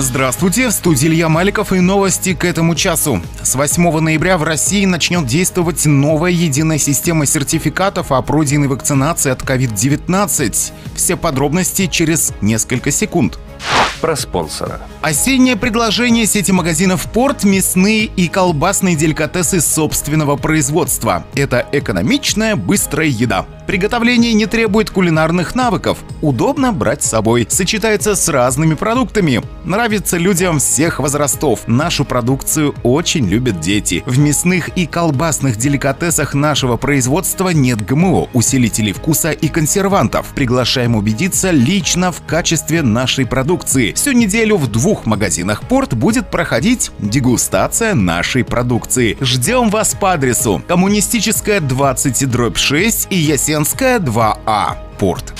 Здравствуйте, в студии Илья Маликов и новости к этому часу. С 8 ноября в России начнет действовать новая единая система сертификатов о пройденной вакцинации от COVID-19. Все подробности через несколько секунд про спонсора. Осеннее предложение сети магазинов «Порт» – мясные и колбасные деликатесы собственного производства. Это экономичная, быстрая еда. Приготовление не требует кулинарных навыков. Удобно брать с собой. Сочетается с разными продуктами. Нравится людям всех возрастов. Нашу продукцию очень любят дети. В мясных и колбасных деликатесах нашего производства нет ГМО, усилителей вкуса и консервантов. Приглашаем убедиться лично в качестве нашей продукции. Всю неделю в двух магазинах «Порт» будет проходить дегустация нашей продукции. Ждем вас по адресу Коммунистическая 20 дробь 6 и Ясен Ленская 2А. Порт.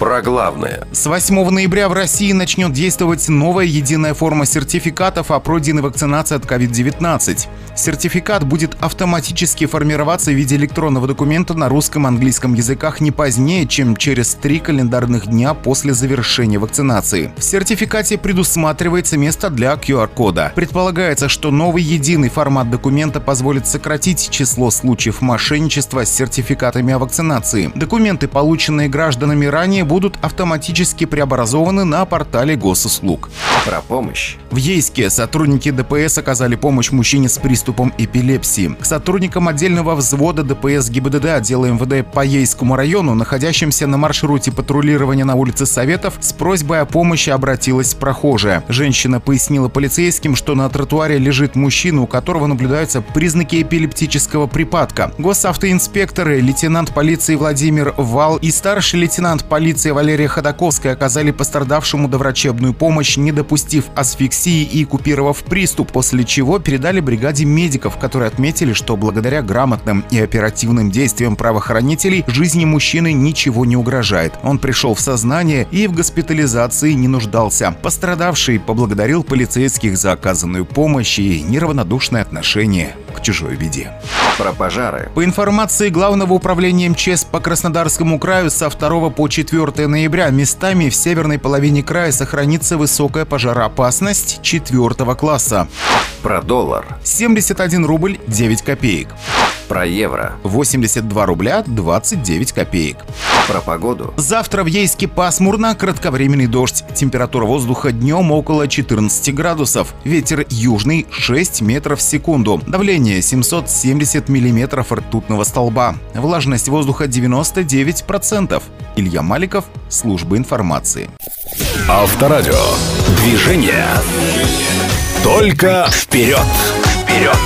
Про главное. С 8 ноября в России начнет действовать новая единая форма сертификатов о пройденной вакцинации от COVID-19. Сертификат будет автоматически формироваться в виде электронного документа на русском и английском языках не позднее, чем через три календарных дня после завершения вакцинации. В сертификате предусматривается место для QR-кода. Предполагается, что новый единый формат документа позволит сократить число случаев мошенничества с сертификатами о вакцинации. Документы, полученные гражданами ранее, будут автоматически преобразованы на портале госуслуг. Про помощь. В Ейске сотрудники ДПС оказали помощь мужчине с приступом эпилепсии. К сотрудникам отдельного взвода ДПС ГИБДД отдела МВД по Ейскому району, находящимся на маршруте патрулирования на улице Советов, с просьбой о помощи обратилась прохожая. Женщина пояснила полицейским, что на тротуаре лежит мужчина, у которого наблюдаются признаки эпилептического припадка. Госавтоинспекторы, лейтенант полиции Владимир Вал и старший лейтенант полиции полиция Валерия Ходаковская оказали пострадавшему доврачебную помощь, не допустив асфиксии и купировав приступ, после чего передали бригаде медиков, которые отметили, что благодаря грамотным и оперативным действиям правоохранителей жизни мужчины ничего не угрожает. Он пришел в сознание и в госпитализации не нуждался. Пострадавший поблагодарил полицейских за оказанную помощь и неравнодушное отношение к чужой беде. Про пожары. По информации Главного управления МЧС по Краснодарскому краю со 2 по 4 ноября местами в северной половине края сохранится высокая пожароопасность 4 класса. Про доллар. 71 рубль 9 копеек. Про евро. 82 рубля 29 копеек. Про погоду. Завтра в Ейске пасмурно, кратковременный дождь. Температура воздуха днем около 14 градусов. Ветер южный 6 метров в секунду. Давление 770 миллиметров ртутного столба. Влажность воздуха 99%. Илья Маликов, служба информации. Авторадио. Движение. Только вперед. Вперед.